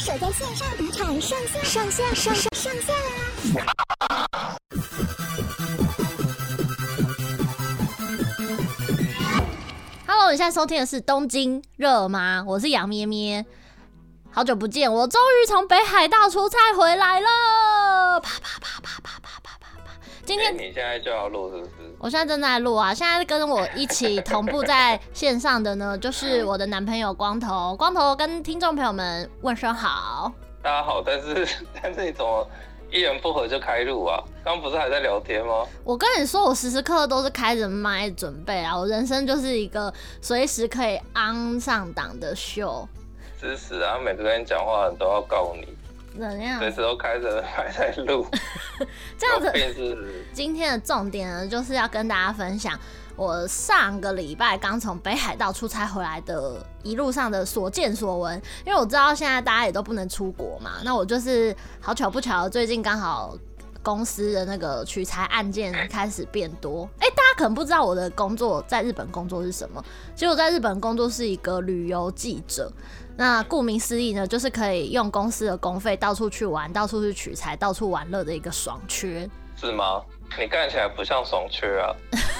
守在线上赌场上下上下上下上下啦 hello 你现在收听的是东京热吗？我是杨咩咩。好久不见我终于从北海道出差回来了。啪啪啪。今天、欸、你现在就要录是不是？我现在正在录啊！现在跟我一起同步在线上的呢，就是我的男朋友光头。光头跟听众朋友们问声好。大家好，但是但是你怎么一言不合就开录啊？刚不是还在聊天吗？我跟你说，我时时刻刻都是开着麦准备啊！我人生就是一个随时可以 on 上档的秀。支持啊！每次跟你讲话都要告你。怎样？随时都开着 还在录。这样子。今天的重点呢，就是要跟大家分享我上个礼拜刚从北海道出差回来的一路上的所见所闻。因为我知道现在大家也都不能出国嘛，那我就是好巧不巧，最近刚好公司的那个取材案件开始变多。哎，大家可能不知道我的工作在日本工作是什么？其实我在日本工作是一个旅游记者。那顾名思义呢，就是可以用公司的公费到处去玩，到处去取材，到处玩乐的一个爽缺，是吗？你干起来不像爽缺啊，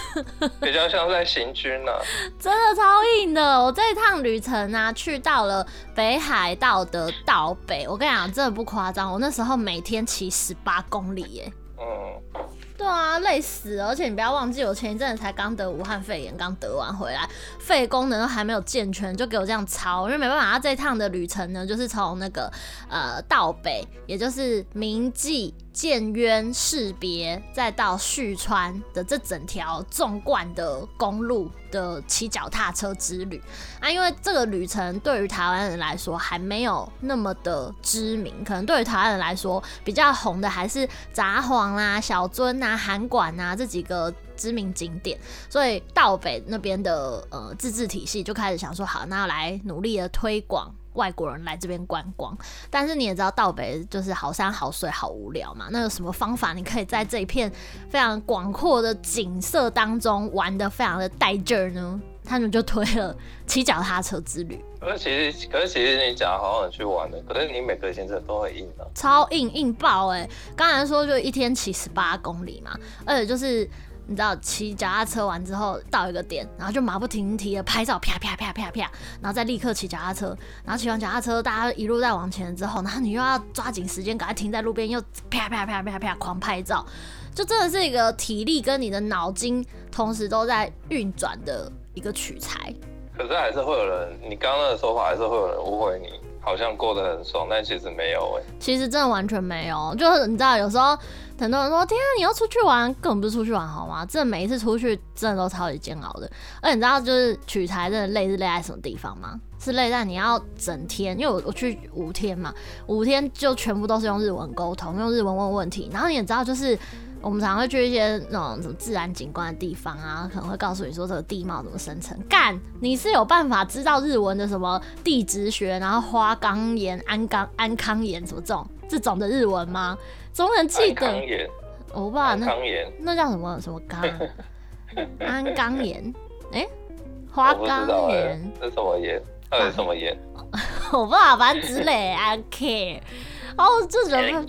比较像在行军呢、啊。真的超硬的，我这一趟旅程啊，去到了北海道的道北。我跟你讲，真的不夸张，我那时候每天骑十八公里耶。嗯。对啊，累死了！而且你不要忘记，我前一阵才刚得武汉肺炎，刚得完回来，肺功能都还没有健全，就给我这样操。因为没办法，他这趟的旅程呢，就是从那个呃道北，也就是明记。建渊、士别，再到旭川的这整条纵贯的公路的骑脚踏车之旅啊，因为这个旅程对于台湾人来说还没有那么的知名，可能对于台湾人来说比较红的还是札幌啊、小樽啊、函馆啊这几个知名景点，所以道北那边的呃自治体系就开始想说，好，那要来努力的推广。外国人来这边观光，但是你也知道，道北就是好山好水好无聊嘛。那有什么方法，你可以在这一片非常广阔的景色当中玩得非常的带劲儿呢？他们就推了骑脚踏车之旅。可是其实，可是其实你讲好想去玩的，可是你每个行程都很硬的，超硬硬爆哎、欸！刚才说就一天骑十八公里嘛，而且就是。你知道骑脚踏车完之后到一个点，然后就马不停蹄的拍照，啪啪啪啪啪，然后再立刻骑脚踏车，然后骑完脚踏车，大家一路在往前之后，然后你又要抓紧时间，赶快停在路边，又啪啪啪啪啪狂拍照，就真的是一个体力跟你的脑筋同时都在运转的一个取材。可是还是会有人，你刚刚的说法还是会有人误会你。好像过得很爽，但其实没有哎、欸。其实真的完全没有，就是你知道，有时候很多人说：“天啊，你要出去玩，根本不是出去玩好吗？”这每一次出去真的都超级煎熬的。而你知道，就是取材真的累是累在什么地方吗？是累在你要整天，因为我我去五天嘛，五天就全部都是用日文沟通，用日文问问题。然后你也知道，就是。我们常会去一些那种什么自然景观的地方啊，可能会告诉你说这个地貌怎么生成。干，你是有办法知道日文的什么地质学，然后花岗岩、安岗、安康岩什么这种这种的日文吗？总能记得。我不知道那那叫什么什么钢？安钢岩？哎、欸，花岗岩？这什么岩？到底什么岩？我不知道，反正之类。I 哦，这种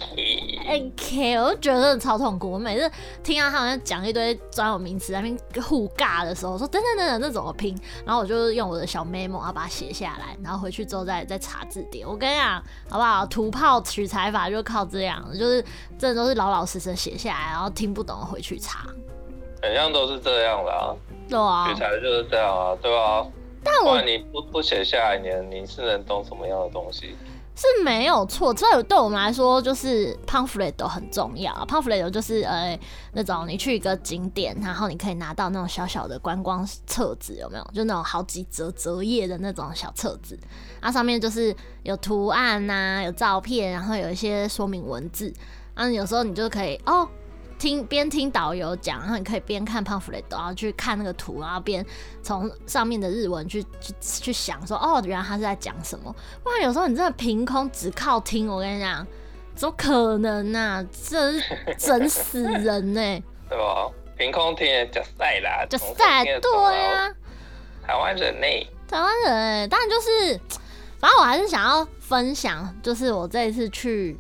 AK，我就觉得真的超痛苦。我每次听到他们讲一堆专有名词，在那边互尬的时候，说等等等等，这怎么拼？然后我就用我的小 memo 啊把它写下来，然后回去之后再再查字典。我跟你讲，好不好？土炮取材法就靠这样，就是真的都是老老实实写下来，然后听不懂回去查。好像都是这样的啊。对啊。取材就是这样啊，对啊。但我你不不写下来，你你是能懂什么样的东西？是没有错，这对我们来说就是 pamphlet 都很重要。pamphlet 就是呃那种你去一个景点，然后你可以拿到那种小小的观光册子，有没有？就那种好几折折页的那种小册子，它上面就是有图案呐、有照片，然后有一些说明文字。啊，有时候你就可以哦。听边听导游讲，然后你可以边看 pamphlet，然后去看那个图，然后边从上面的日文去去去想说，哦，原来他是在讲什么。不然有时候你真的凭空只靠听，我跟你讲，怎么可能啊？这是整死人呢、欸，对吧？凭空听也假赛啦，假赛对呀、啊，台湾人呢？台湾人，当然就是。反正我还是想要分享，就是我这一次去。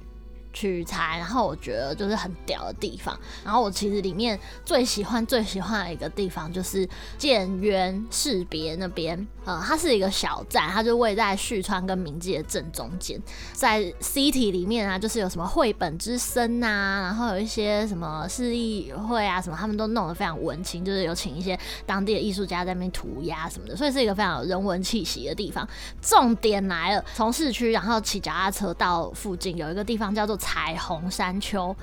取材，然后我觉得就是很屌的地方。然后我其实里面最喜欢、最喜欢的一个地方就是建渊士别那边。呃，它是一个小站，它就位在旭川跟明记的正中间。在 City 里面啊，就是有什么绘本之声啊，然后有一些什么市议会啊，什么他们都弄得非常文青，就是有请一些当地的艺术家在那边涂鸦什么的，所以是一个非常有人文气息的地方。重点来了，从市区然后骑脚踏车到附近有一个地方叫做彩虹山丘。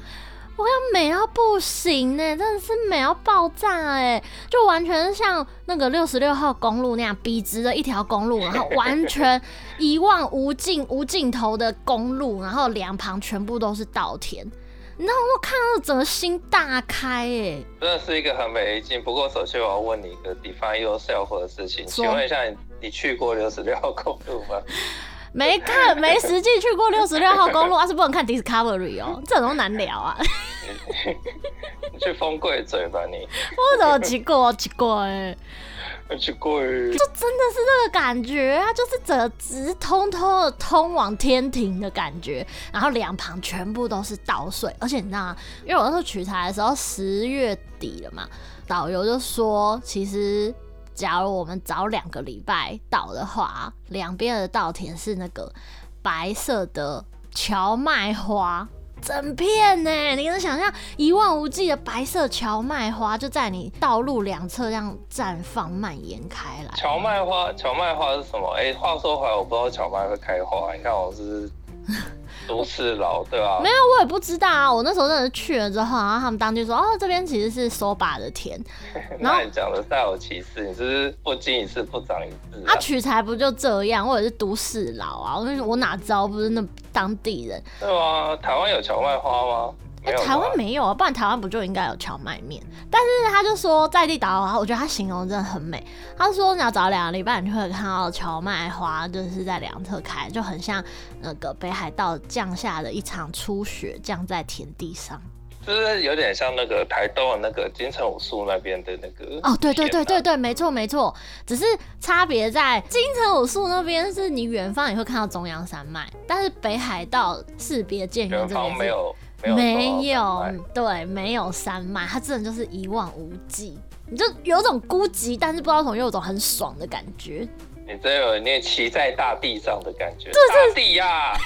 我要美到不行呢，真的是美到爆炸哎！就完全是像那个六十六号公路那样笔直的一条公路，然后完全 一望无尽、无尽头的公路，然后两旁全部都是稻田，你知道我看到整个心大开哎！真的是一个很美的景。不过首先我要问你一个 define yourself 的事情，请问一下你，你去过六十六号公路吗？没看，没实际去过六十六号公路，而、啊、是不能看 Discovery 哦，这种难聊啊。你去丰贵嘴吧你。我怎么奇怪奇怪？奇怪。就真的是那个感觉啊，就是整个直通通的通往天庭的感觉，然后两旁全部都是稻穗，而且你知道吗？因为我那时候取材的时候十月底了嘛，导游就说其实。假如我们早两个礼拜到的话，两边的稻田是那个白色的荞麦花，整片呢，你能想象一望无际的白色荞麦花就在你道路两侧这样绽放蔓延开来。荞麦花，荞麦花是什么？哎、欸，话说回来，我不知道荞麦会开花。你看我是。都市老对啊，没有，我也不知道啊。我那时候真的是去了之后，然后他们当地说，哦，这边其实是收把的田。然后那你讲的煞有其事，你是不是不经一事不长一智啊？啊，取材不就这样？或者是都市老啊？我我哪知道不是那当地人？对啊，台湾有荞麦花吗？欸、台湾没有啊，不然台湾不就应该有荞麦面？但是他就说在地导游，我觉得他形容真的很美。他说你要找两个礼拜，你就会看到荞麦花就是在两侧开，就很像那个北海道降下的一场初雪，降在田地上，就是有点像那个台东的那个金城武树那边的那个哦，对对对对对，没错没错，只是差别在金城武树那边是你远方也会看到中央山脉，但是北海道士别建渊这边没有。没有，没有，对，没有山脉，它真的就是一望无际，你就有种孤寂，但是不知道从又有种很爽的感觉。你真有那骑在大地上的感觉，大地呀、啊、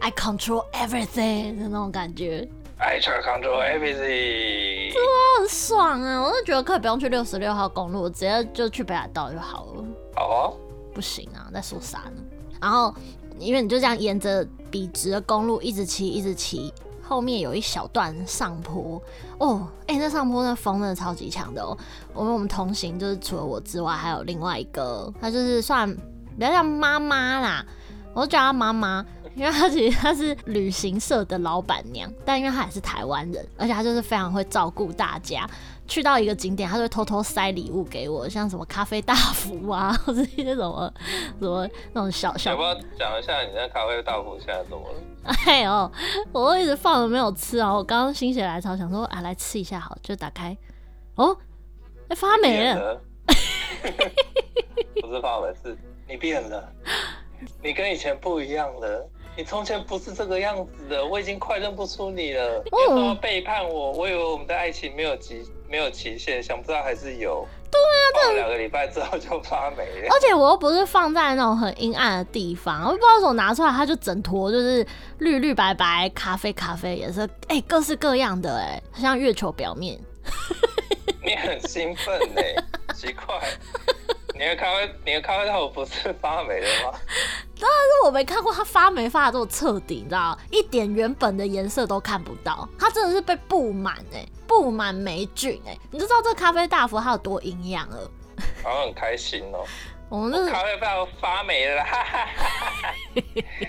！I control everything 的那种感觉。I try control everything，哇，很爽啊！我就觉得可以不用去六十六号公路，直接就去北海道就好了。好啊，不行啊，在说啥呢？然后。因为你就这样沿着笔直的公路一直骑，一直骑，后面有一小段上坡哦，哎、欸，那上坡那风真的超级强的哦。我们我们同行就是除了我之外，还有另外一个，他就是算比较像妈妈啦，我就叫他妈妈，因为他其实他是旅行社的老板娘，但因为他也是台湾人，而且他就是非常会照顾大家。去到一个景点，他就会偷偷塞礼物给我，像什么咖啡大福啊，或者一些什么什么那种小小。要不要讲一下你那咖啡大福现在怎么了？哎呦，我都一直放着没有吃啊！我刚刚心血来潮想说，啊，来吃一下好，就打开，哦，哎、欸，发霉了。不是发霉，是你变了，你跟以前不一样了。你从前不是这个样子的，我已经快认不出你了。你说要背叛我，我以为我们的爱情没有极没有期限，想不到还是有。对啊，这两个礼拜之后就发霉了。而且我又不是放在那种很阴暗的地方，我不知道怎么拿出来，它就整坨就是绿绿白白、咖啡咖啡颜色，哎、欸，各式各样的、欸，哎，像月球表面。你很兴奋呢、欸，奇怪。你的咖啡，你的咖啡豆不是发霉了吗？当然是我没看过它发霉发的这么彻底，你知道一点原本的颜色都看不到，它真的是被布满哎，布满霉菌哎，你就知道这咖啡大福它有多营养了。好像很开心哦、喔。我们这咖啡豆发霉了，哈哈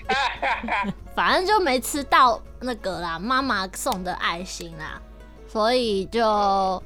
哈哈反正就没吃到那个啦，妈妈送的爱心啦，所以就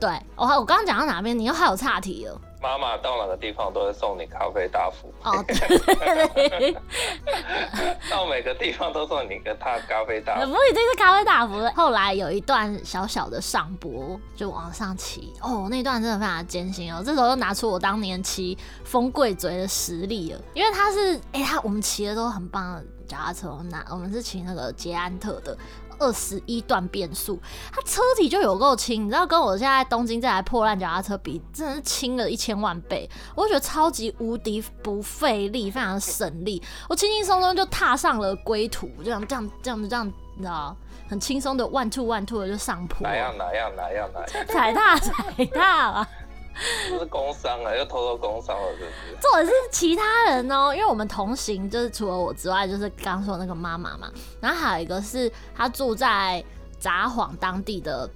对我我刚刚讲到哪边，你又还有岔题了。妈妈到哪个地方都会送你咖啡大福。哦，对，到每个地方都送你个他咖啡大福，不一定是咖啡大福。后来有一段小小的上坡，就往上骑，哦，那段真的非常艰辛哦。这时候又拿出我当年骑风贵嘴的实力了，因为他是，哎、欸，他我们骑的都很棒的脚踏车，那我们是骑那个捷安特的。二十一段变速，它车体就有够轻，你知道，跟我现在东京这台破烂脚踏车比，真的是轻了一千万倍。我就觉得超级无敌不费力，非常省力，我轻轻松松就踏上了归途，这样这样这样这样，你知道，很轻松的 one two one two 的就上坡。哪样哪样哪样哪样？踩踏踩踏啊！是工伤啊，又偷偷工伤了，是不是？或者是其他人哦、因为我们同行，就是除了我之外，就是刚说那个妈妈嘛，然后还有一个是她住在札幌当地的。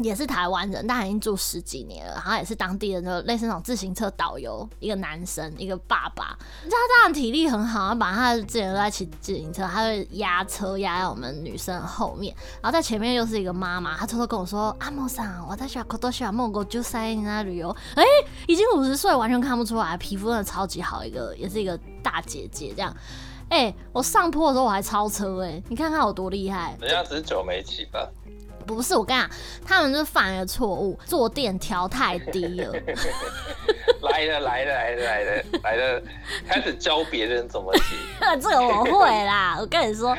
也是台湾人，但已经住十几年了。然后也是当地的那类似那种自行车导游，一个男生，一个爸爸。你知道他当然体力很好，他把他之前都在骑自行车，他会压车压在我们女生后面，然后在前面又是一个妈妈。他偷偷跟我说：“阿莫桑，我在小可多小莫哥就在那旅游。”哎，已经五十岁，完全看不出来，皮肤真的超级好，一个也是一个大姐姐这样。哎，我上坡的时候我还超车哎，你看看我多厉害！人家只是久没骑吧。不是我跟你讲，他们就犯了错误，坐垫调太低了。来了来了来了来了来了，开始教别人怎么骑。这个我会啦，我跟你说，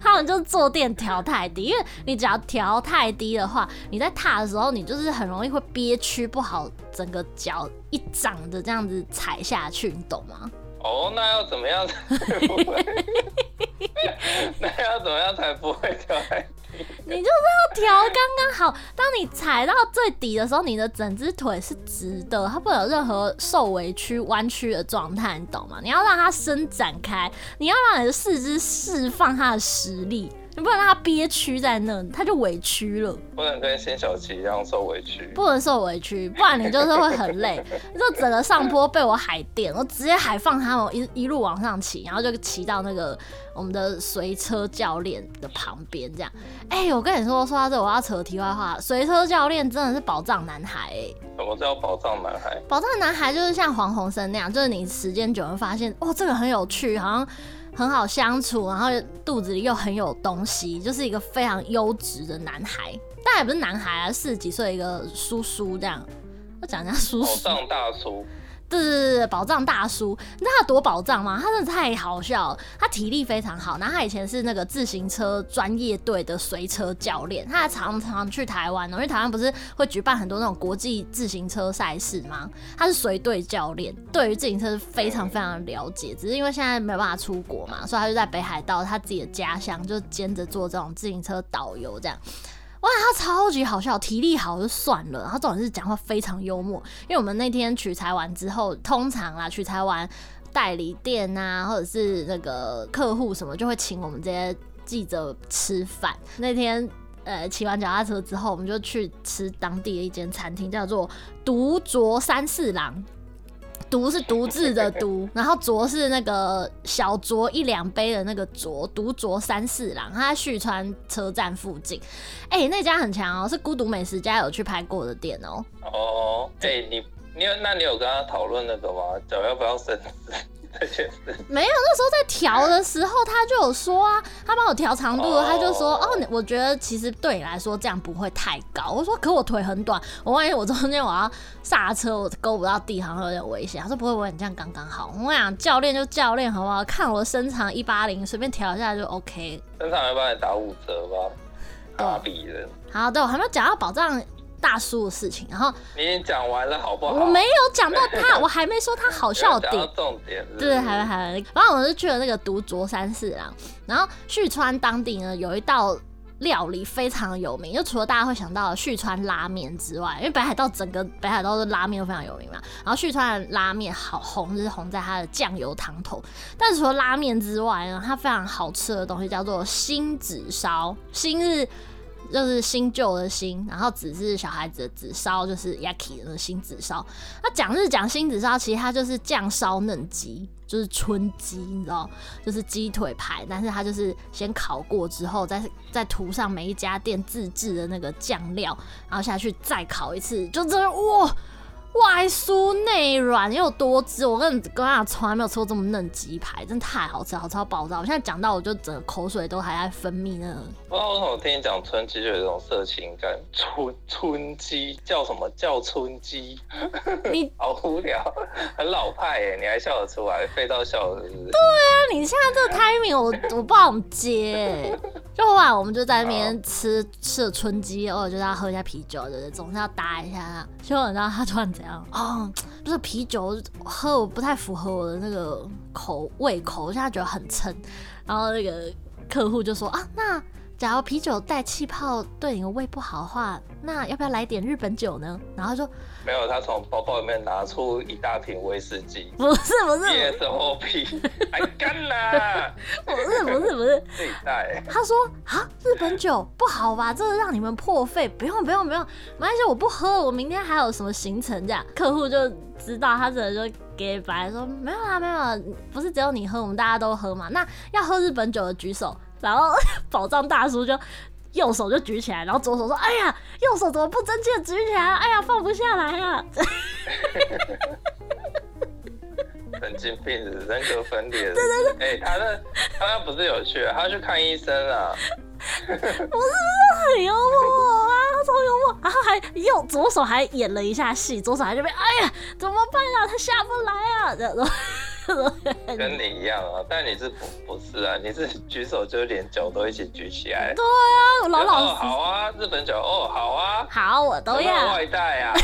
他们就坐垫调太低，因为你只要调太低的话，你在踏的时候，你就是很容易会憋屈，不好整个脚一掌的这样子踩下去，你懂吗？哦，那要怎么样才 不会？那要怎么样才不会掉下去？你就是要调刚刚好，当你踩到最底的时候，你的整只腿是直的，它不会有任何受委屈、弯曲的状态，你懂吗？你要让它伸展开，你要让你的四肢释放它的实力。你不能让他憋屈在那，他就委屈了。不能跟辛晓琪一样受委屈。不能受委屈，不然你就是会很累。就整个上坡被我海电，我直接海放他们一一路往上骑，然后就骑到那个我们的随车教练的旁边，这样。哎、欸，我跟你说，说到这，我要扯题外话。随车教练真的是宝藏男孩、欸。什么叫宝藏男孩？宝藏男孩就是像黄鸿升那样，就是你时间久了发现，哦，这个很有趣，好像。很好相处，然后肚子里又很有东西，就是一个非常优质的男孩。但也不是男孩啊，四十几岁一个叔叔这样。我讲人家叔叔，上大叔。对对对，宝藏大叔，你知道他多宝藏吗？他真的太好笑了，他体力非常好，然后他以前是那个自行车专业队的随车教练，他常常去台湾，因为台湾不是会举办很多那种国际自行车赛事吗？他是随队教练，对于自行车是非常非常了解，只是因为现在没有办法出国嘛，所以他就在北海道他自己的家乡就兼着做这种自行车导游这样。哇，他超级好笑，体力好就算了，然后重点是讲话非常幽默。因为我们那天取材完之后，通常啊取材完代理店啊，或者是那个客户什么，就会请我们这些记者吃饭。那天呃骑完脚踏车之后，我们就去吃当地的一间餐厅，叫做独酌三四郎。独是独自的独，然后酌是那个小酌一两杯的那个酌，独酌三四郎，他在旭川车站附近。哎、那家很强哦，是孤独美食家有去拍过的店哦。哦，哎、你你有那你有跟他讨论那个吗？脚要不要伸？没有，那时候在调的时候，他就有说啊，他帮我调长度，oh. 他就说哦，我觉得其实对你来说这样不会太高。我说可我腿很短，我万一我中间我要刹车，我勾不到地，好像有点危险。他说不会不会，你这样刚刚好。我讲教练就教练好不好？看我的身长一八零，随便调一下就 OK。身长要帮你打五折吧？大比人。好，对我还没有讲到保障。大叔的事情，然后你已经讲完了，好不好？我没有讲到他，我还没说他好笑点。重点是是对，还没还没。然后我就去了那个独酌三四郎，然后旭川当地呢有一道料理非常有名，就除了大家会想到的旭川拉面之外，因为北海道整个北海道的拉面都非常有名嘛。然后旭川的拉面好红，就是红在它的酱油汤头。但是除了拉面之外呢，它非常好吃的东西叫做新子烧，新是。就是新旧的新，然后子是小孩子的子，烧就是 yaki 的新子烧。那讲是讲新子烧，其实它就是酱烧嫩鸡，就是春鸡，你知道，就是鸡腿排，但是它就是先烤过之后，再再涂上每一家店自制的那个酱料，然后下去再烤一次，就这哇外酥内软又多汁，我跟你跟你讲，从来没有吃过这么嫩鸡排，真的太好吃，好吃到爆炸！我现在讲到我就整个口水都还在分泌呢。不知道为什么我听你讲春鸡就有一种色情感，春春鸡叫什么叫春鸡？你 好无聊，很老派耶，你还笑得出来，废到笑是不是？对啊，你现在这个 timing 我我不知道怎么接。就后来我们就在那边吃吃了春鸡，偶尔就是要喝一下啤酒，对不对？总是要搭一下。结果你知道他突然怎样？哦，不是啤酒喝我不太符合我的那个口胃口，我现在觉得很撑。然后那个客户就说啊，那。假如啤酒带气泡对你的胃不好的话，那要不要来点日本酒呢？然后说没有，他从包包里面拿出一大瓶威士忌，不是不是，VSOP，还干啦，不是不是不是，自己带。他说啊，日本酒不好吧？这个让你们破费，不用不用不用，没关系，我不喝，我明天还有什么行程这样。客户就知道他只能就给白说没有啊没有啊，不是只有你喝，我们大家都喝嘛。那要喝日本酒的举手。然后 宝藏大叔就右手就举起来，然后左手说：“哎呀，右手怎么不争气的举起来？哎呀，放不下来啊！” 神经病，人格分裂。对对对，哎、欸，他那他那不是有去，他去看医生啊。我 是不是很幽默啊？超幽默，然后还右左手还演了一下戏，左手还这边，哎呀，怎么办啊？他下不来啊！这样子。跟你一样啊，但你是不不是啊？你是 举手就连脚都一起举起来。对啊，我老老实实。好啊，日本酒哦，好啊。好，我都要。外带啊，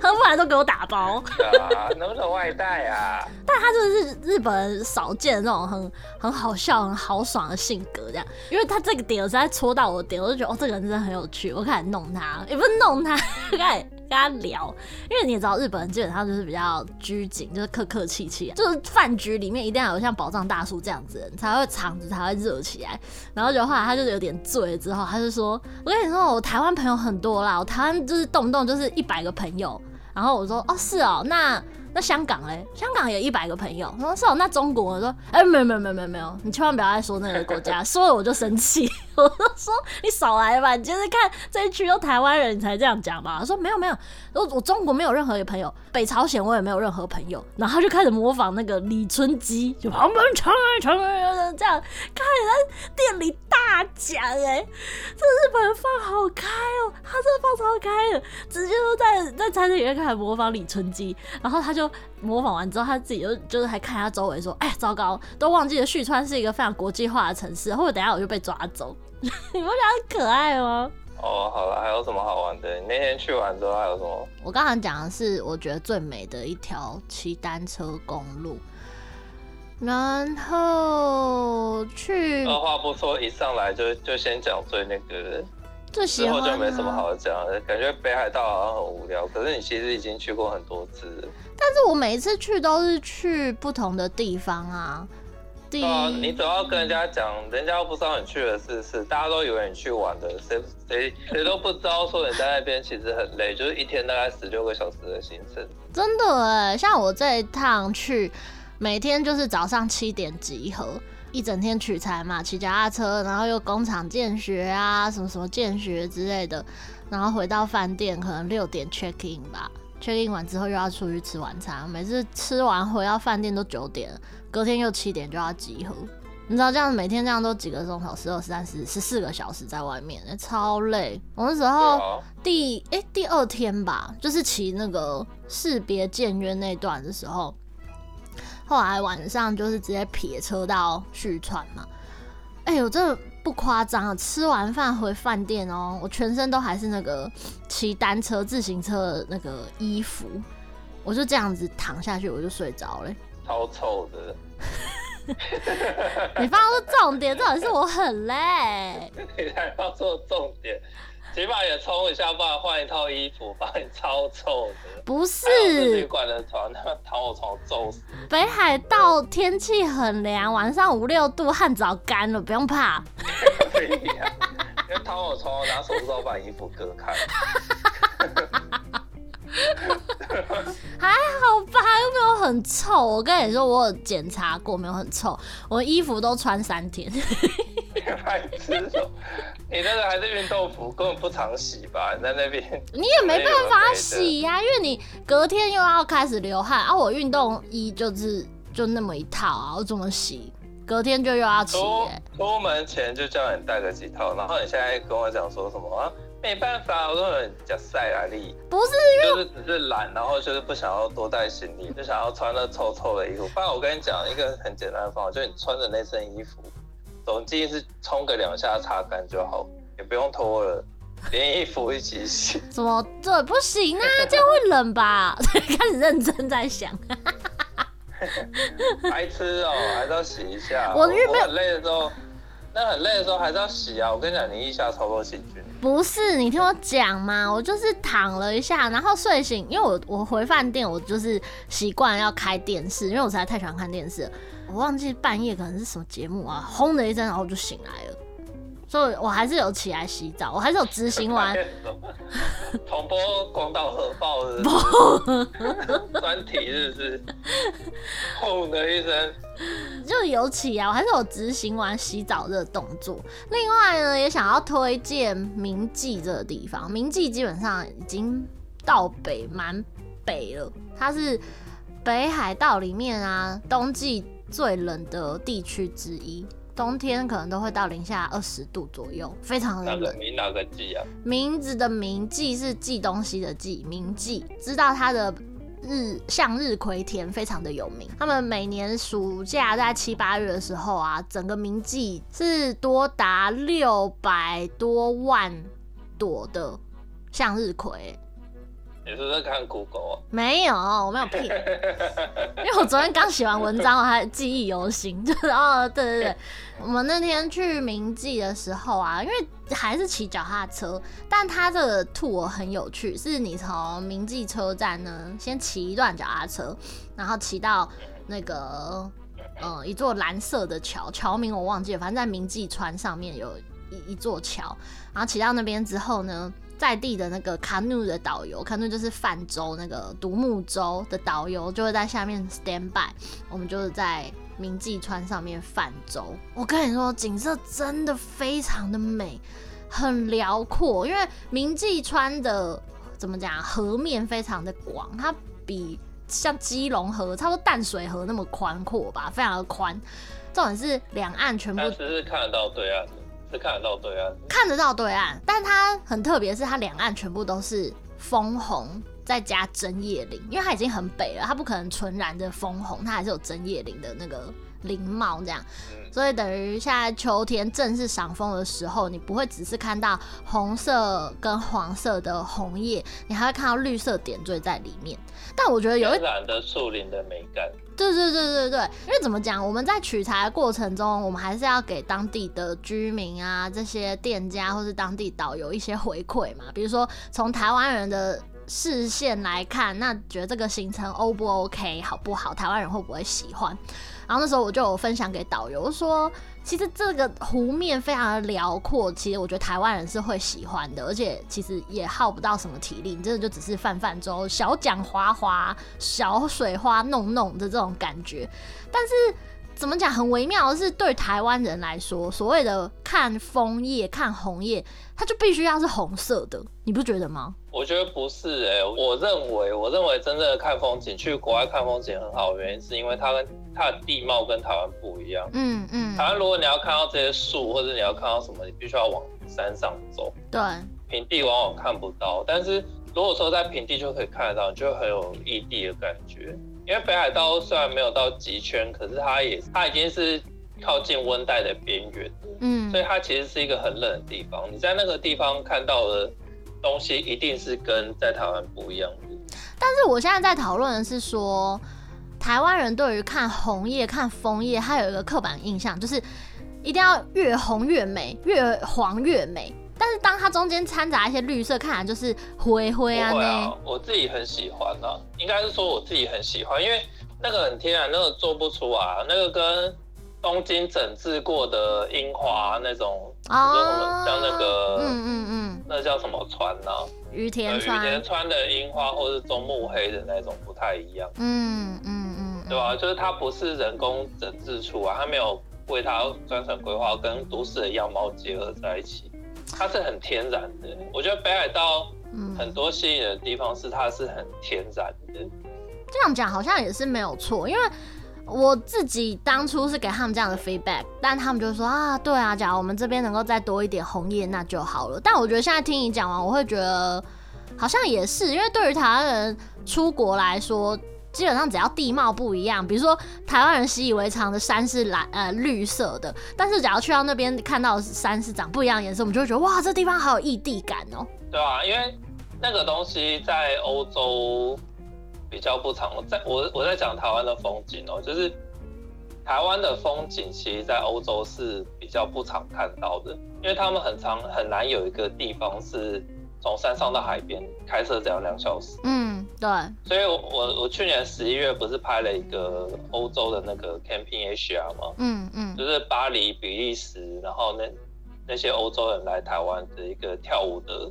喝不完都给我打包。啊，能不能外带啊？但他就是日本人少见的那种很很好笑、很豪爽的性格，这样。因为他这个点实在戳到我的点，我就觉得哦，这个人真的很有趣。我开始弄他，也不是弄他，开始。跟他聊，因为你也知道，日本人基本上就是比较拘谨，就是客客气气，就是饭局里面一定要有像宝藏大叔这样子的人才会场子才会热起来。然后就后来他就是有点醉了之后，他就说：“我跟你说，我台湾朋友很多啦，我台湾就是动不动就是一百个朋友。”然后我说：“哦，是哦，那。”那香港嘞？香港有一百个朋友。他说是哦，那中国我说，哎、欸，没有没有没有没有没有，你千万不要再说那个国家，说了我就生气。我就说你少来吧，你就是看这一区都台湾人，你才这样讲吧。他说没有没有，我我中国没有任何一个朋友，北朝鲜我也没有任何朋友。然后他就开始模仿那个李春姬，就旁边唱啊唱啊这样，开始在店里大讲哎、欸，这日本人放好开哦、喔，他这放超开的，直接就在在餐厅里面开始模仿李春姬，然后他就。就模仿完之后，他自己就就是还看他周围说：“哎、欸，糟糕，都忘记了旭川是一个非常国际化的城市，或者等下我就被抓走。”你不觉得很可爱吗？哦，好了，还有什么好玩的？你那天去完之后还有什么？我刚刚讲的是我觉得最美的一条骑单车公路，然后去。二话不说，一上来就就先讲最那个。之后就没什么好讲的，感觉北海道好像很无聊。可是你其实已经去过很多次了。但是我每一次去都是去不同的地方啊。第一，啊、你总要跟人家讲，人家又不知道你去了是是，大家都以为你去玩的，谁谁谁都不知道说你在那边其实很累，就是一天大概十六个小时的行程。真的哎，像我这一趟去，每天就是早上七点集合。一整天取材嘛，骑脚踏车，然后又工厂见学啊，什么什么见学之类的，然后回到饭店可能六点 check in 吧，check in 完之后又要出去吃晚餐，每次吃完回到饭店都九点，隔天又七点就要集合，你知道这样每天这样都几个钟头，十二、十三、十十四个小时在外面，超累。我那时候第哎、欸、第二天吧，就是骑那个士别见约那段的时候。后来晚上就是直接撇车到旭川嘛，哎呦，这不夸张啊！吃完饭回饭店哦，我全身都还是那个骑单车、自行车的那个衣服，我就这样子躺下去，我就睡着了。超臭的！你放出重点，重点是我很累。你才放出重点。起码也冲一下，不然换一套衣服，把你超臭的。不是旅馆的床，那个躺我床揍死。北海道天气很凉，晚上五六度，汗早干了，不用怕。对呀，因为躺我床，拿手指把衣服割开。还好吧，又没有很臭。我跟你说，我有检查过，没有很臭。我衣服都穿三天。白痴哦！你那个还是运动服，根本不常洗吧？你在那边 你也没办法洗呀、啊，因为你隔天又要开始流汗啊。我运动衣就是就那么一套啊，我怎么洗？隔天就又要洗、欸。出门前就叫你带个几套，然后你现在跟我讲说什么啊？没办法，我说你假晒啊你。不是，因为就是只是懒，然后就是不想要多带行李，就想要穿那臭臭的衣服。不然我跟你讲一个很简单的方法，就是你穿着那身衣服，总之是冲个两下擦干就好，也不用脱了，连衣服一起洗。怎么对不行啊？这样会冷吧？开始认真在想。白痴哦、喔，还是要洗一下。我因为很累的时候。那很累的时候还是要洗啊！我跟你讲，你一下超多细菌。不是，你听我讲嘛，我就是躺了一下，然后睡醒，因为我我回饭店，我就是习惯要开电视，因为我实在太喜欢看电视了。我忘记半夜可能是什么节目啊，轰的一声，然后我就醒来了。所以我还是有起来洗澡，我还是有执行完。重播广岛核爆是不是？专题是不是？轰的一声，就有起啊！我还是有执行完洗澡这个动作。另外呢，也想要推荐明记这个地方。明记基本上已经到北蛮北了，它是北海道里面啊冬季最冷的地区之一。冬天可能都会到零下二十度左右，非常的冷。哪个明哪个记啊？名字的名记是记东西的记，名记。知道它的日向日葵田非常的有名。他们每年暑假在七八月的时候啊，整个名记是多达六百多万朵的向日葵。你是不是在看 Google 啊？没有，我没有骗。因为我昨天刚写完文章，我还记忆犹新。就是哦，对对对，我们那天去明记的时候啊，因为还是骑脚踏车，但它这个 tour 很有趣，是你从明记车站呢，先骑一段脚踏车，然后骑到那个呃一座蓝色的桥，桥名我忘记了，反正在明记川上面有一一座桥，然后骑到那边之后呢。在地的那个 canoe 的导游，canoe 就是泛舟，那个独木舟的导游就会在下面 stand by，我们就是在明记川上面泛舟。我跟你说，景色真的非常的美，很辽阔。因为明记川的怎么讲，河面非常的广，它比像基隆河，差不多淡水河那么宽阔吧，非常的宽。重点是两岸全部只是看得到对岸。看得到对岸，看得到对岸，但它很特别，是它两岸全部都是枫红，再加针叶林，因为它已经很北了，它不可能纯然的枫红，它还是有针叶林的那个林茂这样，所以等于现在秋天正是赏枫的时候，你不会只是看到红色跟黄色的红叶，你还会看到绿色点缀在里面。但我觉得有一染的树林的美感。对对对对对，因为怎么讲，我们在取材的过程中，我们还是要给当地的居民啊，这些店家或是当地导游一些回馈嘛。比如说，从台湾人的视线来看，那觉得这个行程 O 不 OK，好不好？台湾人会不会喜欢？然后那时候我就有分享给导游说，其实这个湖面非常的辽阔，其实我觉得台湾人是会喜欢的，而且其实也耗不到什么体力，你真的就只是泛泛舟、小桨划划、小水花弄弄的这种感觉，但是。怎么讲？很微妙的是，对台湾人来说，所谓的看枫叶、看红叶，它就必须要是红色的，你不觉得吗？我觉得不是哎、欸，我认为，我认为真正的看风景，去国外看风景很好的原因，是因为它跟它的地貌跟台湾不一样。嗯嗯。台湾如果你要看到这些树，或者你要看到什么，你必须要往山上走。对。平地往往看不到，但是如果说在平地就可以看得到，你就很有异地的感觉。因为北海道虽然没有到极圈，可是它也它已经是靠近温带的边缘，嗯，所以它其实是一个很冷的地方。你在那个地方看到的东西，一定是跟在台湾不一样的。但是我现在在讨论的是说，台湾人对于看红叶、看枫叶，它有一个刻板印象，就是一定要越红越美，越黄越美。但是当它中间掺杂一些绿色，看起来就是灰灰啊。啊，我自己很喜欢啊，应该是说我自己很喜欢，因为那个很天然，那个做不出啊，那个跟东京整治过的樱花那种，啊，像那个，嗯嗯嗯，那叫什么川呢？于田川，隅田川的樱花，或是中目黑的那种不太一样。嗯嗯嗯，对吧？就是它不是人工整治出啊，它没有为它专程规划，跟都市的样貌结合在一起，它是很天然的。我觉得北海道很多吸引的地方是它是很天然的。嗯、这样讲好像也是没有错，因为我自己当初是给他们这样的 feedback，但他们就说啊，对啊，假如我们这边能够再多一点红叶，那就好了。但我觉得现在听你讲完，我会觉得好像也是，因为对于台湾人出国来说。基本上只要地貌不一样，比如说台湾人习以为常的山是蓝呃绿色的，但是只要去到那边看到山是长不一样颜色，我们就会觉得哇，这地方好有异地感哦。对啊，因为那个东西在欧洲比较不常，在我我在讲台湾的风景哦，就是台湾的风景，其实在欧洲是比较不常看到的，因为他们很常很难有一个地方是。从山上到海边开车只要两小时。嗯，对。所以我，我我去年十一月不是拍了一个欧洲的那个 Camping Asia 吗？嗯嗯。就是巴黎、比利时，然后那那些欧洲人来台湾的一个跳舞的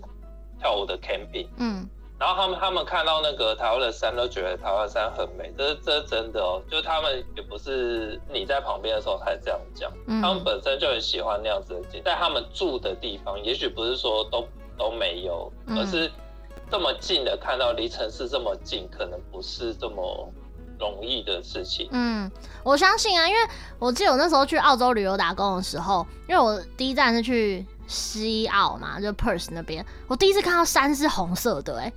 跳舞的 camping。嗯。然后他们他们看到那个台湾的山，都觉得台湾山很美。这是这是真的哦，就是他们也不是你在旁边的时候才这样讲，嗯、他们本身就很喜欢那样子的景。但他们住的地方，也许不是说都。都没有，而是这么近的看到离城市这么近，可能不是这么容易的事情。嗯，我相信啊，因为我记得我那时候去澳洲旅游打工的时候，因为我第一站是去西澳嘛，就 Perth 那边，我第一次看到山是红色的，哎，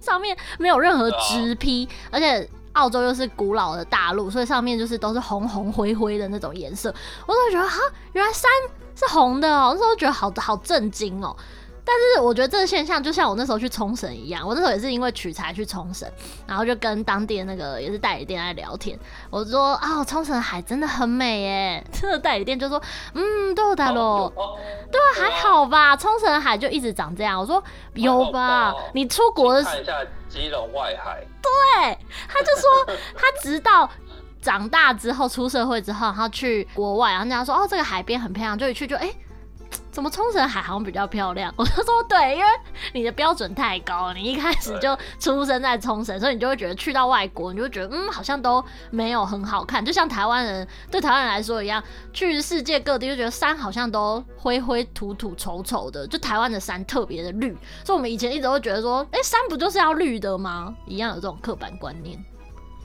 上面没有任何植批，啊、而且澳洲又是古老的大陆，所以上面就是都是红红灰灰的那种颜色，我都会觉得哈，原来山是红的哦，那时候觉得好好震惊哦。但是我觉得这个现象就像我那时候去冲绳一样，我那时候也是因为取材去冲绳，然后就跟当地的那个也是代理店在聊天，我说啊，冲绳海真的很美耶，这个代理店就说，嗯，对的咯，对啊，还好吧，冲绳海就一直长这样，我说有吧，你出国的时候看一下基隆外海，对，他就说 他直到长大之后出社会之后，然后去国外，然后人家说哦，这个海边很漂亮，就一去就哎。欸怎么冲绳海好像比较漂亮？我就说对，因为你的标准太高了，你一开始就出生在冲绳，所以你就会觉得去到外国，你就会觉得嗯，好像都没有很好看。就像台湾人对台湾人来说一样，去世界各地就觉得山好像都灰灰土土丑丑的，就台湾的山特别的绿。所以我们以前一直会觉得说，哎、欸，山不就是要绿的吗？一样有这种刻板观念。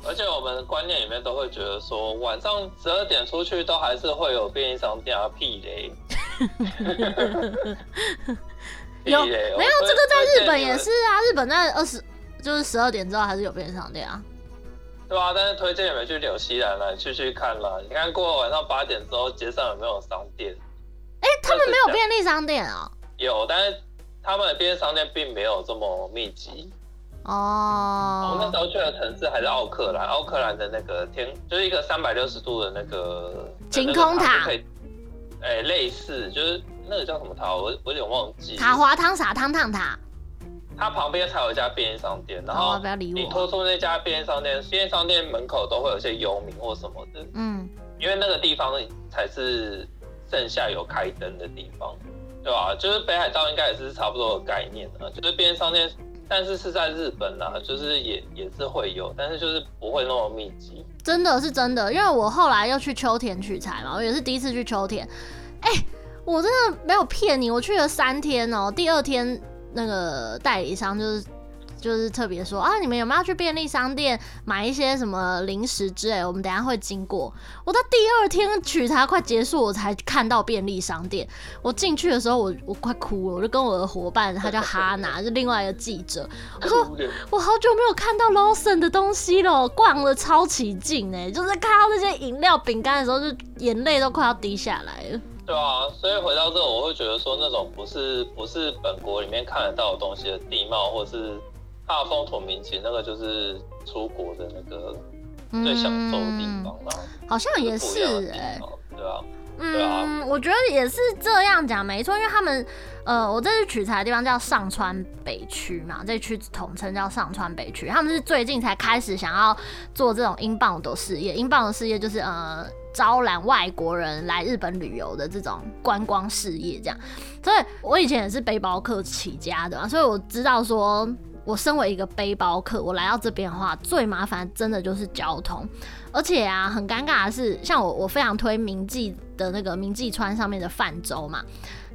而且我们的观念里面都会觉得说，晚上十二点出去都还是会有便利商店啊，屁嘞！有没有这个在日本也是啊？日本在二十就是十二点之后还是有便利商店啊？对啊，但是推荐你们去纽西兰了，去去看了。你看过了晚上八点之后街上有没有商店？哎、欸，他们没有便利商店啊？有，但是他们的便利商店并没有这么密集。哦，我那时候去的城市还是奥克兰，奥克兰的那个天就是一个三百六十度的那个晴空塔，哎、欸，类似就是那个叫什么塔，我我有点忘记。塔滑汤洒汤烫塔，它旁边才有一家便利商店，然后你拖出那家便利商店，便利商店门口都会有一些游民或什么的，嗯，因为那个地方才是剩下有开灯的地方，对吧？就是北海道应该也是差不多的概念啊，就是便利商店。但是是在日本啦，就是也也是会有，但是就是不会那么密集。真的是真的，因为我后来又去秋田取材嘛，我也是第一次去秋田。哎、我真的没有骗你，我去了三天哦、第二天那个代理商就是。就是特别说啊，你们有没有去便利商店买一些什么零食之类？我们等下会经过。我到第二天取材快结束，我才看到便利商店。我进去的时候我，我我快哭了，我就跟我的伙伴，他叫哈娜，是另外一个记者。我说我好久没有看到 Lawson 的东西了，逛的超起劲哎，就是看到那些饮料、饼干的时候，就眼泪都快要滴下来了。对啊，所以回到这，我会觉得说，那种不是不是本国里面看得到的东西的地貌，或是。大风土民情，那个就是出国的那个最享受的地方了。好像也是哎、欸，对啊，嗯，我觉得也是这样讲没错，因为他们呃，我这次取材的地方叫上川北区嘛，这区统称叫上川北区，他们是最近才开始想要做这种 inbound 事业，inbound 事业就是呃。招揽外国人来日本旅游的这种观光事业，这样，所以我以前也是背包客起家的嘛，所以我知道说我身为一个背包客，我来到这边的话，最麻烦真的就是交通。而且啊，很尴尬的是，像我，我非常推明记的那个明记川上面的泛舟嘛，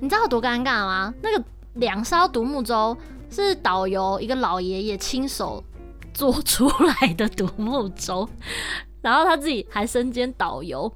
你知道有多尴尬吗？那个两艘独木舟是导游一个老爷爷亲手做出来的独木舟，然后他自己还身兼导游。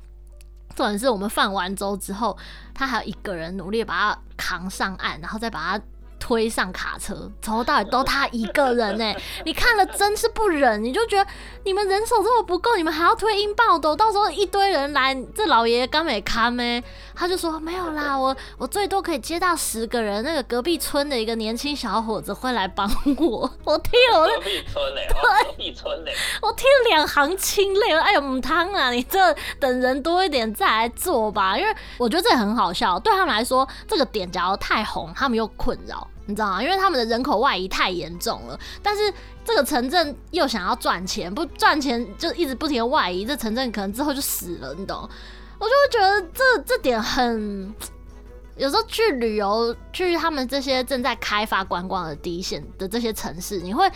重点是我们泛完舟之后，他还有一个人努力把它扛上岸，然后再把它。推上卡车，从头到尾都他一个人哎，你看了真是不忍，你就觉得你们人手这么不够，你们还要推英镑的，到时候一堆人来，这老爷爷刚没看咩？他就说没有啦，我我最多可以接到十个人，那个隔壁村的一个年轻小伙子会来帮我。我听了我隔壁村嘞，对，隔壁村嘞，我听了两行清泪，哎呦母汤啊，你这等人多一点再来做吧，因为我觉得这很好笑，对他们来说这个点假如太红，他们又困扰。你知道吗？因为他们的人口外移太严重了，但是这个城镇又想要赚钱，不赚钱就一直不停的外移，这城镇可能之后就死了，你懂？我就会觉得这这点很，有时候去旅游，去他们这些正在开发观光的第一线的这些城市，你会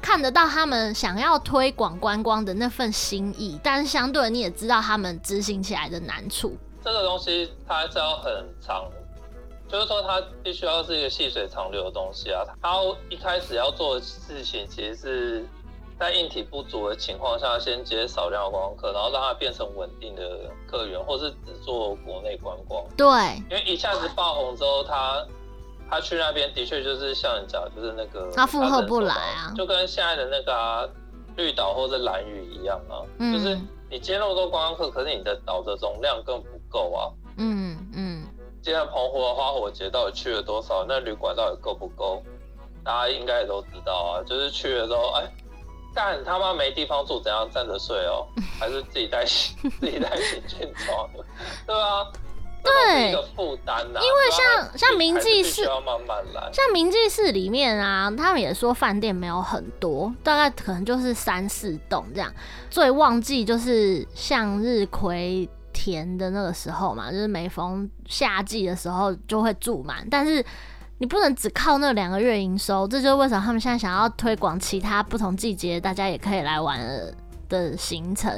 看得到他们想要推广观光的那份心意，但是相对你也知道他们执行起来的难处。这个东西它还是要很长。就是说，它必须要是一个细水长流的东西啊。它一开始要做的事情，其实是在硬体不足的情况下，先接少量的观光客，然后让它变成稳定的客源，或是只做国内观光。对，因为一下子爆红之后，他他去那边的确就是像你讲，就是那个他负荷不来啊，就跟现在的那个、啊、绿岛或者兰屿一样啊，嗯、就是你接那么多观光客，可是你的岛的容量更不够啊。嗯嗯。现在澎湖的花火节到底去了多少？那旅馆到底够不够？大家应该也都知道啊。就是去了之后，哎，干他妈没地方住，怎样站着睡哦？还是自己带自己带行军床？对啊，对，一个负担呐。因为像像明记市，要慢慢来。像明记市里面啊，他们也说饭店没有很多，大概可能就是三四栋这样。最旺季就是向日葵。田的那个时候嘛，就是每逢夏季的时候就会住满，但是你不能只靠那两个月营收，这就是为什么他们现在想要推广其他不同季节大家也可以来玩的行程。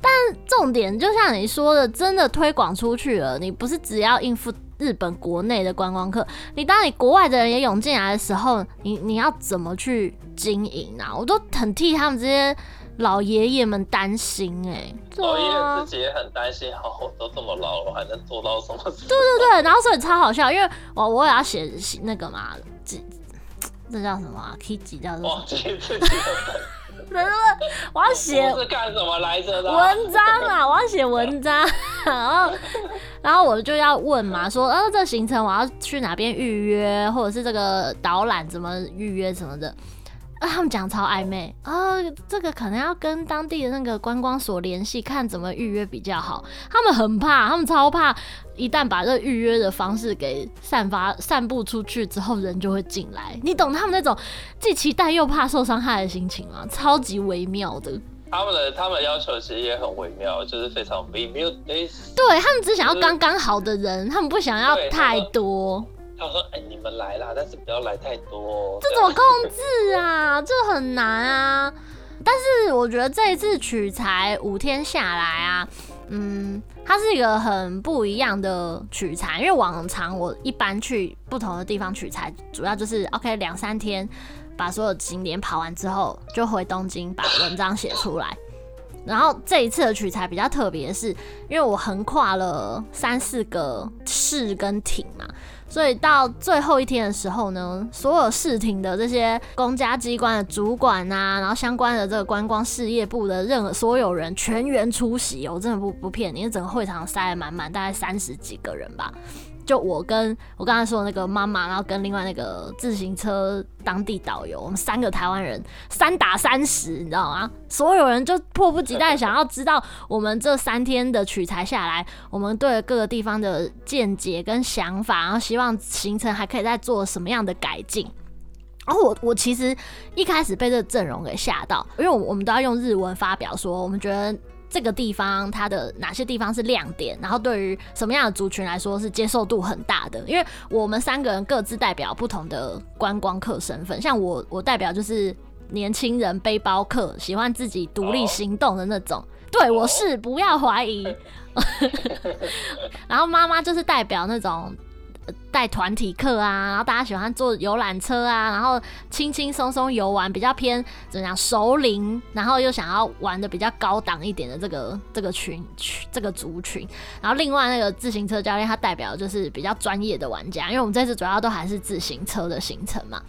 但重点就像你说的，真的推广出去了，你不是只要应付日本国内的观光客，你当你国外的人也涌进来的时候，你你要怎么去经营啊？我都很替他们这些。老爷爷们担心哎、欸，老爷爷自己也很担心，好，我都这么老了，还能做到什么事？对对对，然后所以超好笑，因为我我也要写那个嘛，这这叫什么啊什么？忘记自己的本。我要写是干什么来着的？文章啊，我要写文章，然后然后我就要问嘛，说呃，这行程我要去哪边预约，或者是这个导览怎么预约什么的。啊，他们讲超暧昧啊，这个可能要跟当地的那个观光所联系，看怎么预约比较好。他们很怕，他们超怕，一旦把这个预约的方式给散发、散布出去之后，人就会进来。你懂他们那种既期待又怕受伤害的心情吗？超级微妙的。他们的他们的要求其实也很微妙，就是非常微妙。对，他们只想要刚刚好的人，就是、他们不想要太多。他说：“哎、你们来啦，但是不要来太多、这怎么控制啊？这很难啊！但是我觉得这一次取材五天下来啊，嗯，它是一个很不一样的取材。因为往常我一般去不同的地方取材，主要就是 OK 两三天把所有景点跑完之后，就回东京把文章写出来。然后这一次的取材比较特别，是因为我横跨了三四个市跟町嘛。”所以到最后一天的时候呢，所有市町的这些公家机关的主管啊，然后相关的这个观光事业部的任何所有人全员出席，我真的不不骗你，整个会场塞得满满，大概三十几个人吧。就我跟我刚才说的那个妈妈，然后跟另外那个自行车当地导游，我们三个台湾人三打三十，你知道吗？所有人就迫不及待想要知道我们这三天的取材下来，我们对各个地方的见解跟想法，然后希望行程还可以再做什么样的改进。然后我我其实一开始被这个阵容给吓到，因为我我们都要用日文发表说，我们觉得。这个地方它的哪些地方是亮点，然后对于什么样的族群来说是接受度很大的。因为我们三个人各自代表不同的观光客身份，像我，我代表就是年轻人背包客，喜欢自己独立行动的那种。对，我是，不要怀疑。然后妈妈就是代表那种。带团体课啊，然后大家喜欢坐游览车啊，然后轻轻松松游玩，比较偏怎么样熟龄，然后又想要玩的比较高档一点的这个这个群群这个族群。然后另外那个自行车教练，他代表就是比较专业的玩家，因为我们这次主要都还是自行车的行程嘛。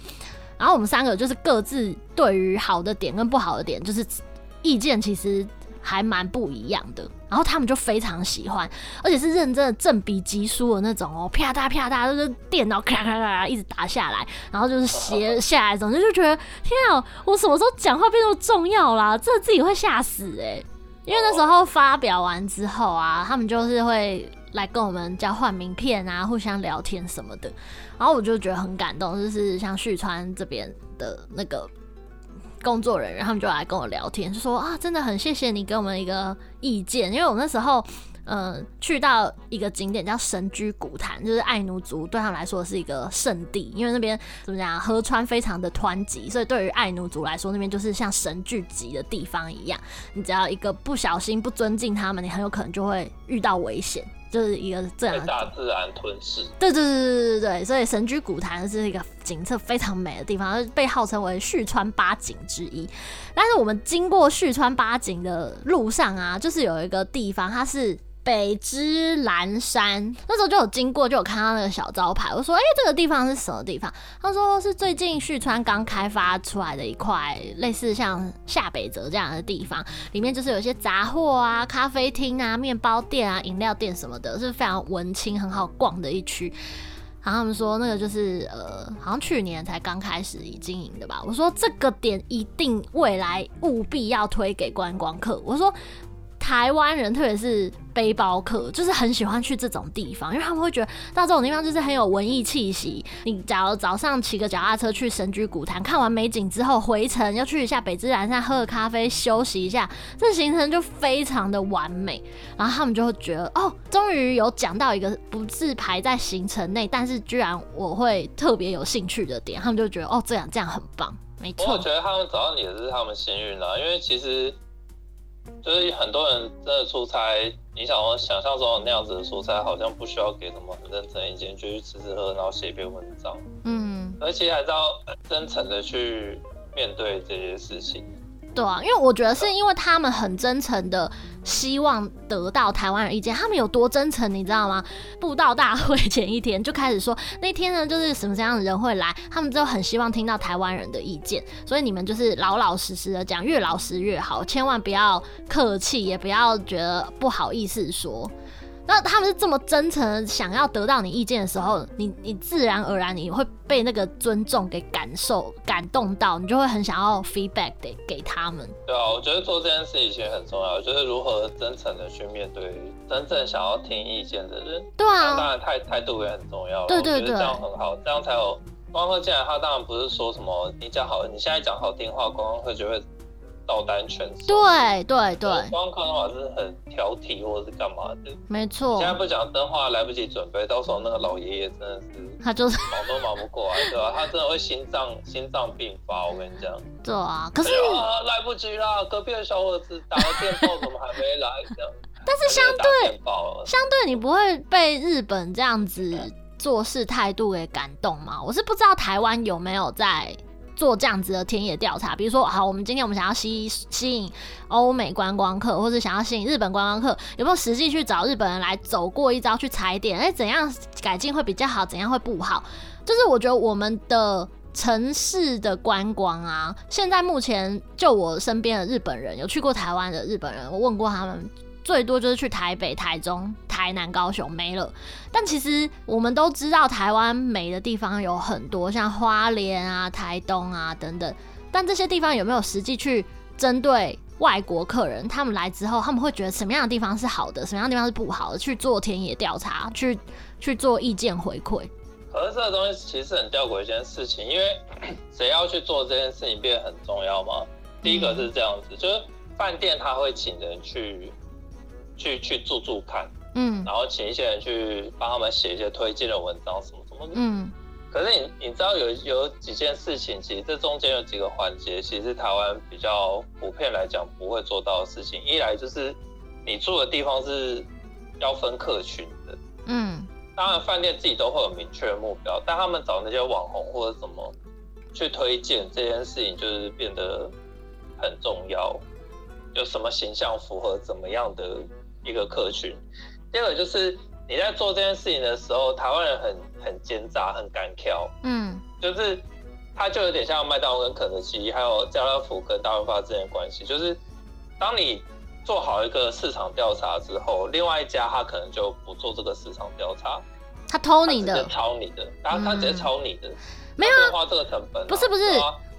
然后我们三个就是各自对于好的点跟不好的点，就是意见其实。还蛮不一样的，然后他们就非常喜欢，而且是认真的正比级数的那种哦，啪嗒啪嗒，就是电脑咔咔咔一直打下来，然后就是斜下来，总之就觉得天啊，我什么时候讲话变那么重要啦？这自己会吓死哎、因为那时候发表完之后啊，他们就是会来跟我们交换名片啊，互相聊天什么的，然后我就觉得很感动，就是像旭川这边的那个。工作人员他们就来跟我聊天，就说啊，真的很谢谢你给我们一个意见，因为我那时候，嗯、去到一个景点叫神居古潭，就是爱奴族对他们来说是一个圣地，因为那边怎么讲，河川非常的湍急，所以对于爱奴族来说，那边就是像神聚集的地方一样，你只要一个不小心不尊敬他们，你很有可能就会遇到危险。就是一个这样的大自然吞噬，对对对对对对，所以神居古潭是一个景色非常美的地方，被号称为旭川八景之一。但是我们经过旭川八景的路上啊，就是有一个地方，它是。北之岚山，那时候就有经过，就有看到那个小招牌。我说：“哎、这个地方是什么地方？”他说：“是最近旭川刚开发出来的一块，类似像下北泽这样的地方，里面就是有些杂货啊、咖啡厅啊、面包店啊、饮料店什么的，是非常文青、很好逛的一区。”然后他们说那个就是呃，好像去年才刚开始经营的吧。我说：“这个点一定未来务必要推给观光客。”我说。台湾人，特别是背包客，就是很喜欢去这种地方，因为他们会觉得到这种地方就是很有文艺气息。你假如早上骑个脚踏车去神居古潭，看完美景之后回程，要去一下北之岚山喝个咖啡休息一下，这行程就非常的完美。然后他们就会觉得，哦，终于有讲到一个不是排在行程内，但是居然我会特别有兴趣的点，他们就觉得，哦，这样这样很棒，没错。我觉得他们找到你也是他们幸运啦，因为其实。就是很多人真的出差，你想我想象中的那样子的出差，好像不需要给什么很认真意见，就去吃吃喝，然后写一篇文章。嗯，而且还是要真诚的去面对这些事情。对啊，因为我觉得是因为他们很真诚的希望得到台湾人意见，他们有多真诚，你知道吗？布道大会前一天就开始说，那天呢就是什么什么样的人会来，他们就很希望听到台湾人的意见，所以你们就是老老实实的讲，越老实越好，千万不要客气，也不要觉得不好意思说。那他们是这么真诚想要得到你意见的时候，你你自然而然你会被那个尊重给感受感动到，你就会很想要 feedback 给给他们。对啊，我觉得做这件事情其实很重要，就是如何真诚的去面对真正想要听意见的人。对啊，当然态态度也很重要。对对对，这样很好，这样才有观光客进来。他当然不是说什么你讲好，你现在讲好听话，观光客就会。照单全收。对对对，观光客的话是很挑剔或者是干嘛的，没错。现在不讲灯话来不及准备，到时候那个老爷爷真的是他就是忙都忙不过来，对吧？他真的会心脏心脏病发，我跟你讲。对啊，可是、哎、来不及了，隔壁的小伙子打了电报，怎么还没来？这样。但是相对相对，你不会被日本这样子做事态度给感动吗？我是不知道台湾有没有在。做这样子的田野调查，比如说，好，我们今天我们想要吸吸引欧美观光客，或者想要吸引日本观光客，有没有实际去找日本人来走过一遭去踩点？哎、怎样改进会比较好？怎样会不好？就是我觉得我们的城市的观光啊，现在目前就我身边的日本人有去过台湾的日本人，我问过他们。最多就是去台北、台中、台南、高雄没了。但其实我们都知道，台湾美的地方有很多，像花莲啊、台东啊等等。但这些地方有没有实际去针对外国客人，他们来之后，他们会觉得什么样的地方是好的，什么样的地方是不好的，去做田野调查，去去做意见回馈。可是这个东西其实很吊诡一件事情，因为 谁要去做这件事情变得很重要吗？第一个是这样子，就是。饭店他会请人去去去住住看，嗯，然后请一些人去帮他们写一些推荐的文章什么什么的，嗯。可是你你知道有有几件事情，其实这中间有几个环节，其实台湾比较普遍来讲不会做到的事情。一来就是你住的地方是要分客群的，嗯，当然饭店自己都会有明确的目标，但他们找那些网红或者什么去推荐这件事情，就是变得很重要。有什么形象符合怎么样的一个客群？第二个就是。你在做这件事情的时候，台湾人很很奸诈，很敢跳，嗯，就是他就有点像麦当劳跟肯德基，还有家乐福跟大润发之间的关系，就是当你做好一个市场调查之后，另外一家他可能就不做这个市场调查，他偷你的，他抄你的，然后他直接抄你的，嗯、没有花这个成本、啊，不是不是。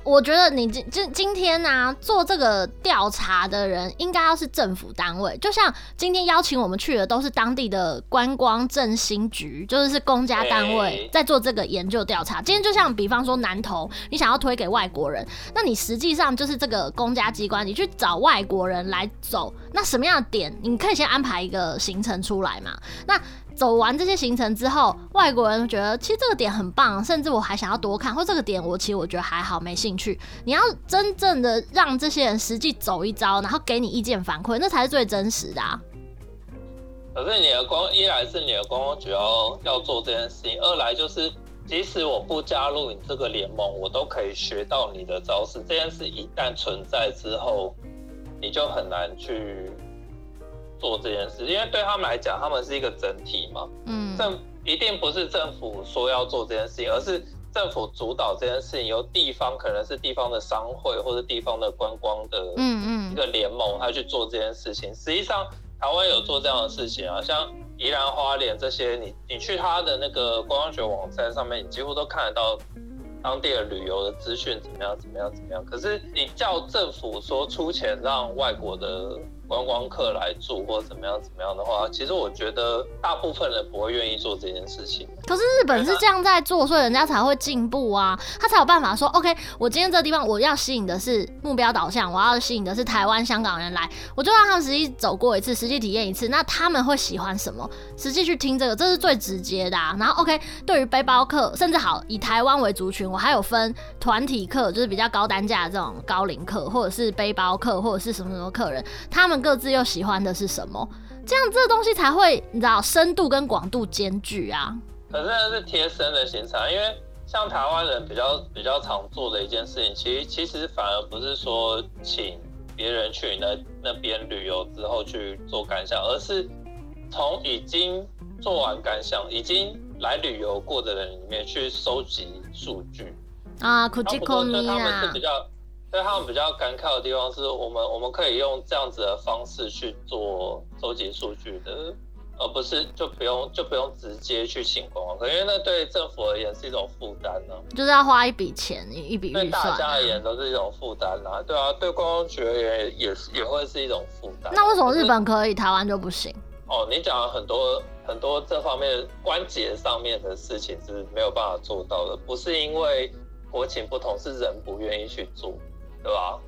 我觉得你今今今天呢、啊，做这个调查的人应该要是政府单位，就像今天邀请我们去的都是当地的观光振兴局，就是是公家单位在做这个研究调查。今天就像比方说南投，你想要推给外国人，那你实际上就是这个公家机关，你去找外国人来走，那什么样的点，你可以先安排一个行程出来嘛？那。走完这些行程之后，外国人觉得其实这个点很棒，甚至我还想要多看，或这个点我其实我觉得还好，没兴趣。你要真正的让这些人实际走一遭，然后给你意见反馈，那才是最真实的啊。可是你的光一来是你的观光局要要做这件事情，二来就是即使我不加入你这个联盟，我都可以学到你的招式。这件事一旦存在之后，你就很难去。做这件事，因为对他们来讲，他们是一个整体嘛。嗯，政一定不是政府说要做这件事情，而是政府主导这件事情，由地方可能是地方的商会或者地方的观光的嗯嗯一个联盟，他去做这件事情。实际上，台湾有做这样的事情啊，像宜兰花莲这些，你你去他的那个观光学网站上面，你几乎都看得到当地的旅游的资讯怎么样怎么样怎么样。可是你叫政府说出钱让外国的。观光客来住或者怎么样怎么样的话，其实我觉得大部分人不会愿意做这件事情。可是日本是这样在做，所以人家才会进步啊，他才有办法说，OK，我今天这地方我要吸引的是目标导向，我要吸引的是台湾、香港人来，我就让他们实际走过一次，实际体验一次，那他们会喜欢什么？实际去听这个，这是最直接的啊。然后 OK，对于背包客，甚至好以台湾为族群，我还有分团体客，就是比较高单价的这种高龄客，或者是背包客，或者是什么什么客人，他们。各自又喜欢的是什么？这样这个东西才会你知道深度跟广度兼具啊。可是那是贴身的行程，因为像台湾人比较比较常做的一件事情，其实其实反而不是说请别人去那那边旅游之后去做感想，而是从已经做完感想、已经来旅游过的人里面去收集数据啊。口气口咪啊。所以他们比较感慨的地方是我们我们可以用这样子的方式去做收集数据的，而不是就不用就不用直接去请观光客，因为那对政府而言是一种负担呢，就是要花一笔钱一笔预算，对大家而言都是一种负担啦，对啊，对观光局而言也是也会是一种负担。那为什么日本可以，台湾就不行？哦，你讲了很多很多这方面关节上面的事情是没有办法做到的，不是因为国情不同，是人不愿意去做。对吧？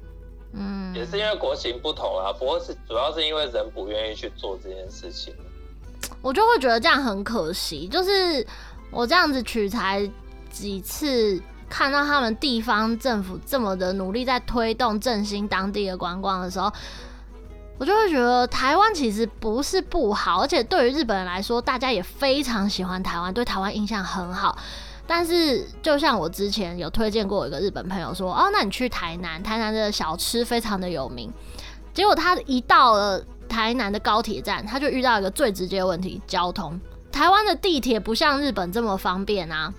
嗯，也是因为国情不同啊，不过是主要是因为人不愿意去做这件事情。我就会觉得这样很可惜，就是我这样子取材几次，看到他们地方政府这么的努力在推动振兴当地的观光的时候，我就会觉得台湾其实不是不好，而且对于日本人来说，大家也非常喜欢台湾，对台湾印象很好。但是，就像我之前有推荐过一个日本朋友说，哦，那你去台南，台南的小吃非常的有名。结果他一到了台南的高铁站，他就遇到一个最直接的问题：交通。台湾的地铁不像日本这么方便啊。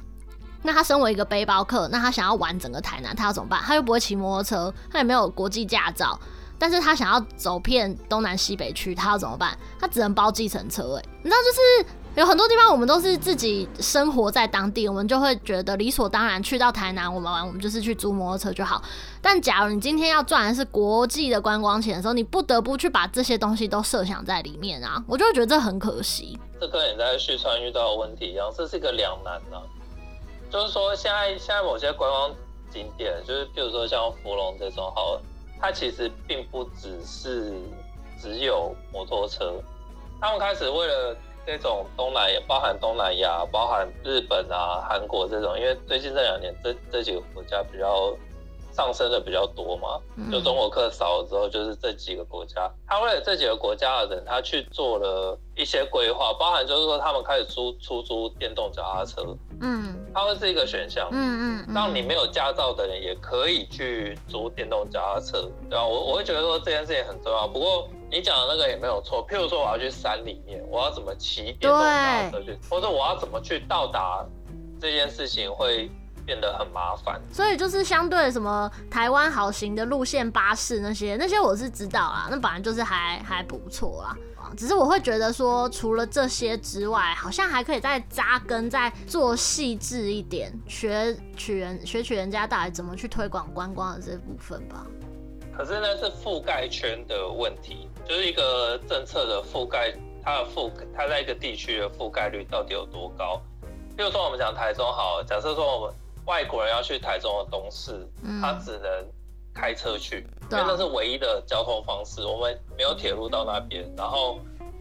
那他身为一个背包客，那他想要玩整个台南，他要怎么办？他又不会骑摩托车，他也没有国际驾照，但是他想要走遍东南西北区，他要怎么办？他只能包计程车。诶，你知道就是。有很多地方，我们都是自己生活在当地，我们就会觉得理所当然。去到台南，我们玩，我们就是去租摩托车就好。但假如你今天要赚的是国际的观光钱的时候，你不得不去把这些东西都设想在里面啊，我就会觉得这很可惜。这跟你在旭川遇到的问题一样，这是一个两难呢、啊。就是说，现在现在某些观光景点，就是比如说像芙蓉这种好，它其实并不只是只有摩托车，他们开始为了这种东南亚，包含东南亚，包含日本啊、韩国这种，因为最近这两年这这几个国家比较。上升的比较多嘛，就中国客少了之后，就是这几个国家。他为了这几个国家的人，他去做了一些规划，包含就是说他们开始租出租电动脚踏车，嗯，它会是一个选项，嗯嗯，让你没有驾照的人也可以去租电动脚踏车，对吧？我我会觉得说这件事情很重要。不过你讲的那个也没有错，譬如说我要去山里面，我要怎么骑电动脚踏车去，或者我要怎么去到达这件事情会。变得很麻烦，所以就是相对什么台湾好行的路线巴士那些那些我是知道啊，那本来就是还还不错啦。只是我会觉得说，除了这些之外，好像还可以再扎根，再做细致一点，学取人学取人家到底怎么去推广观光的这部分吧。可是那是覆盖圈的问题，就是一个政策的覆盖，它的覆它在一个地区的覆盖率到底有多高？比如说我们讲台中好，假设说我们。外国人要去台中的东势，嗯、他只能开车去，因为那是唯一的交通方式。我们没有铁路到那边，然后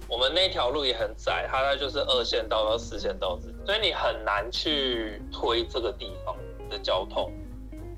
我们那条路也很窄，它那就是二线道到四线道之间，所以你很难去推这个地方的交通。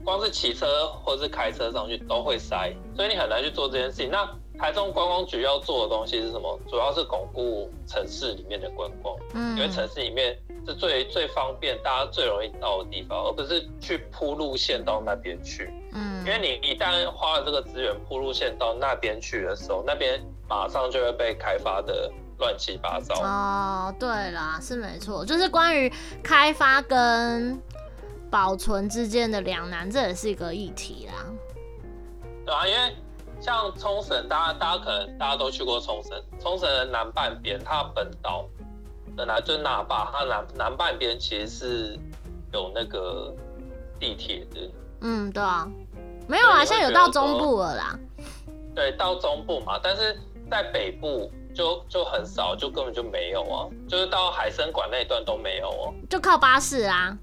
光是骑车或是开车上去都会塞，所以你很难去做这件事情。那台中观光局要做的东西是什么？主要是巩固城市里面的观光，嗯，因为城市里面是最最方便，大家最容易到的地方，而不是去铺路线到那边去，嗯，因为你一旦花了这个资源铺路线到那边去的时候，那边马上就会被开发的乱七八糟。哦，对啦，是没错，就是关于开发跟保存之间的两难，这也是一个议题啦。对啊，因为。像冲绳，大家大家可能大家都去过冲绳。冲绳的南半边，它本岛本来就是那霸，它南南半边其实是有那个地铁的。嗯，对啊，没有啊，现在有到中部了啦。对，到中部嘛，但是在北部就就很少，就根本就没有啊，就是到海生馆那一段都没有哦、啊，就靠巴士啊。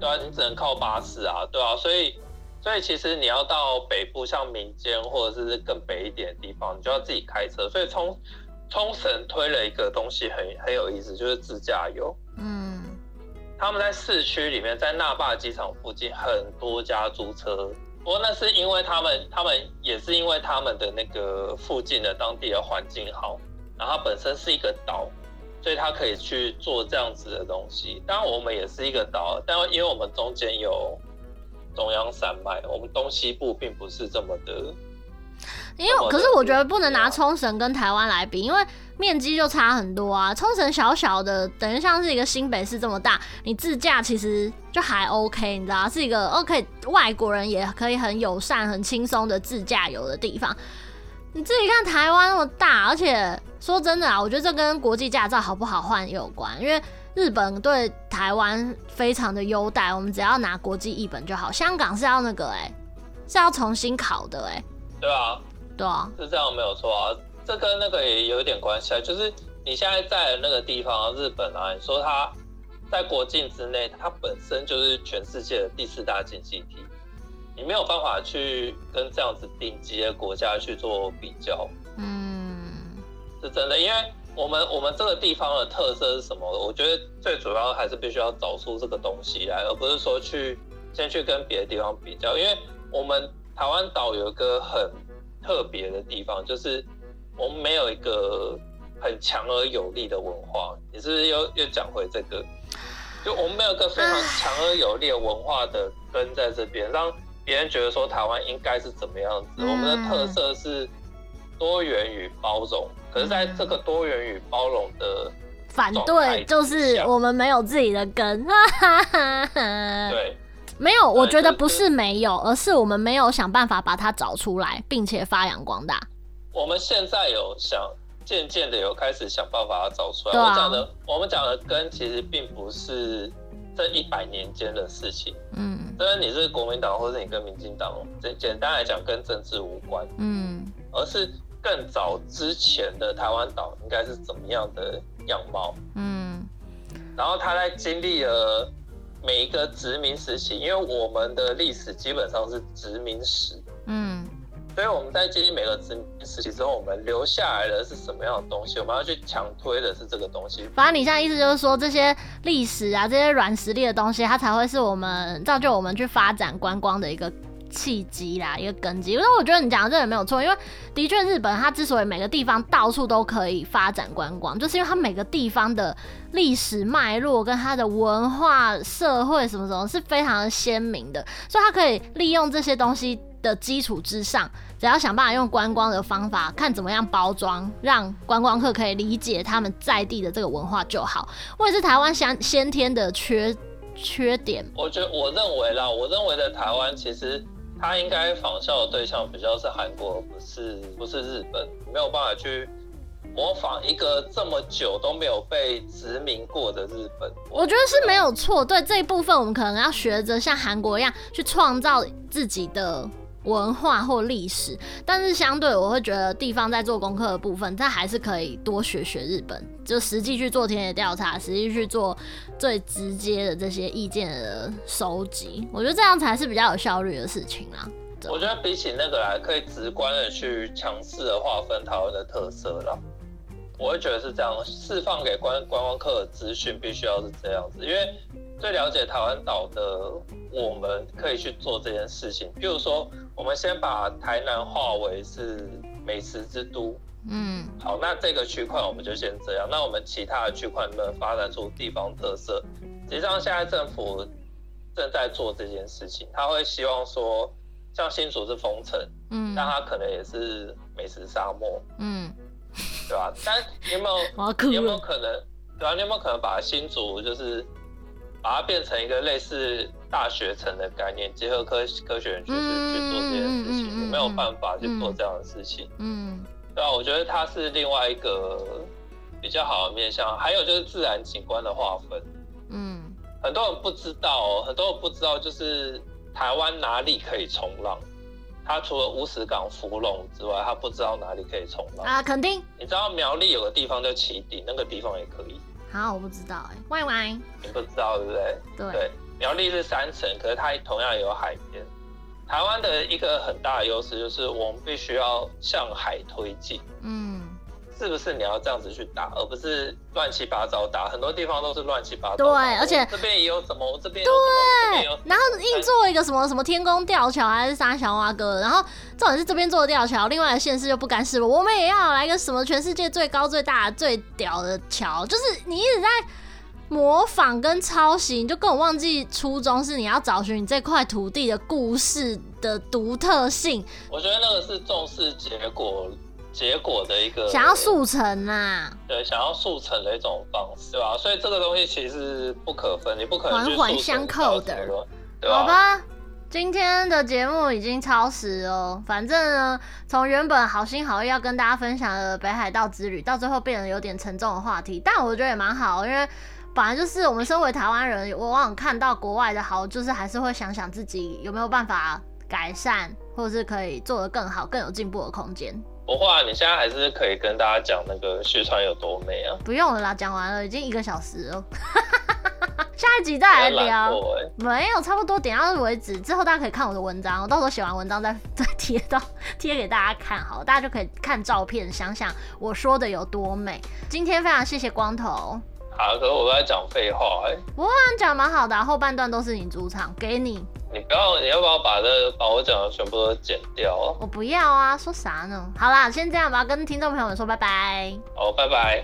对啊，你只能靠巴士啊，对啊，所以。所以其实你要到北部，像民间或者是更北一点的地方，你就要自己开车。所以冲冲绳推了一个东西很很有意思，就是自驾游。嗯，他们在市区里面，在那霸机场附近很多家租车。不过那是因为他们，他们也是因为他们的那个附近的当地的环境好，然后它本身是一个岛，所以它可以去做这样子的东西。当然我们也是一个岛，但因为我们中间有。中央山脉，我们东西部并不是这么的，因为可是我觉得不能拿冲绳跟台湾来比，因为面积就差很多啊。冲绳小小的，等于像是一个新北市这么大，你自驾其实就还 OK，你知道，是一个 OK，外国人也可以很友善、很轻松的自驾游的地方。你自己看台湾那么大，而且说真的啊，我觉得这跟国际驾照好不好换也有关，因为。日本对台湾非常的优待，我们只要拿国际译本就好。香港是要那个哎、欸，是要重新考的哎、欸。对啊，对啊，是这样没有错啊。这跟那个也有一点关系啊，就是你现在在的那个地方，日本啊，你说它在国境之内，它本身就是全世界的第四大经济体，你没有办法去跟这样子顶级的国家去做比较。嗯，是真的，因为。我们我们这个地方的特色是什么？我觉得最主要还是必须要找出这个东西来，而不是说去先去跟别的地方比较。因为我们台湾岛有一个很特别的地方，就是我们没有一个很强而有力的文化。你是不是又又讲回这个？就我们没有一个非常强而有力的文化的根在这边，让别人觉得说台湾应该是怎么样子。我们的特色是多元与包容。可是，在这个多元与包容的反对，就是我们没有自己的根。对，没有，我觉得不是没有，而是我们没有想办法把它找出来，并且发扬光大。我们现在有想，渐渐的有开始想办法找出来。我讲的，我们讲的根，其实并不是这一百年间的事情。嗯，虽然你是国民党，或者你跟民进党，简简单来讲，跟政治无关。嗯，而是。更早之前的台湾岛应该是怎么样的样貌？嗯，然后他在经历了每一个殖民时期，因为我们的历史基本上是殖民史。嗯，所以我们在经历每个殖民时期之后，我们留下来的是什么样的东西？我们要去强推的是这个东西。反正你现在意思就是说，这些历史啊，这些软实力的东西，它才会是我们造就我们去发展观光的一个契机啦，一个根基。因为我觉得你讲的这也没有错，因为的确日本它之所以每个地方到处都可以发展观光，就是因为它每个地方的历史脉络跟它的文化、社会什么什么是非常鲜明的，所以它可以利用这些东西。的基础之上，只要想办法用观光的方法，看怎么样包装，让观光客可以理解他们在地的这个文化就好。或者是台湾先先天的缺缺点。我觉得我认为啦，我认为的台湾其实他应该仿效的对象比较是韩国，不是不是日本，没有办法去模仿一个这么久都没有被殖民过的日本。我觉得是没有错，对这一部分我们可能要学着像韩国一样去创造自己的。文化或历史，但是相对我会觉得地方在做功课的部分，它还是可以多学学日本，就实际去做田野调查，实际去做最直接的这些意见的收集，我觉得这样才是比较有效率的事情啦。我觉得比起那个来，可以直观的去强势的划分台湾的特色啦。我会觉得是这样，释放给观观光客的资讯必须要是这样子，因为最了解台湾岛的我们可以去做这件事情。比如说，我们先把台南划为是美食之都，嗯，好，那这个区块我们就先这样。那我们其他的区块能不能发展出地方特色？实际上，现在政府正在做这件事情，他会希望说，像新竹是风城，嗯，那它可能也是美食沙漠，嗯。对吧？但你有没有，你有没有可能，对吧？你有没有可能把新竹就是把它变成一个类似大学城的概念，结合科科学园区去做这件事情？有没有办法去做这样的事情？嗯，对啊？我觉得它是另外一个比较好的面向。还有就是自然景观的划分，嗯，很多人不知道，很多人不知道，就是台湾哪里可以冲浪。他除了乌石港福隆之外，他不知道哪里可以冲浪啊！肯定，你知道苗栗有个地方叫旗顶，那个地方也可以。好，我不知道哎、欸，喂喂，你不知道对不对？对，对，苗栗是山城，可是它同样有海边。台湾的一个很大的优势就是我们必须要向海推进。嗯。是不是你要这样子去打，而不是乱七八糟打？很多地方都是乱七八糟。对，而且这边也有什么，这边对，然后硬做一个什么什么天宫吊桥还是啥小蛙哥，然后重点是这边做的吊桥，另外的县市就不甘示弱，我们也要来个什么全世界最高最大最屌的桥，就是你一直在模仿跟抄袭，你就根本忘记初衷是你要找寻你这块土地的故事的独特性。我觉得那个是重视结果。结果的一个想要速成啊，对，想要速成的一种方式，对吧？所以这个东西其实不可分，你不可能环环相扣的，对吧？好吧，今天的节目已经超时哦。反正呢，从原本好心好意要跟大家分享的北海道之旅，到最后变得有点沉重的话题，但我觉得也蛮好，因为本来就是我们身为台湾人，往往看到国外的好，就是还是会想想自己有没有办法改善，或者是可以做得更好、更有进步的空间。不会啊，你现在还是可以跟大家讲那个雪川有多美啊！不用了啦，讲完了，已经一个小时了。下一集再来聊。欸、没有，差不多点到为止。之后大家可以看我的文章，我到时候写完文章再 再贴到贴给大家看，好，大家就可以看照片，想想我说的有多美。今天非常谢谢光头。好，可是我在讲废话哎、欸。不会，讲蛮好的、啊，后半段都是你主场，给你。你不要，你要不要把这把我讲的全部都剪掉啊？我不要啊，说啥呢？好啦，先这样吧，跟听众朋友们说拜拜。好，拜拜。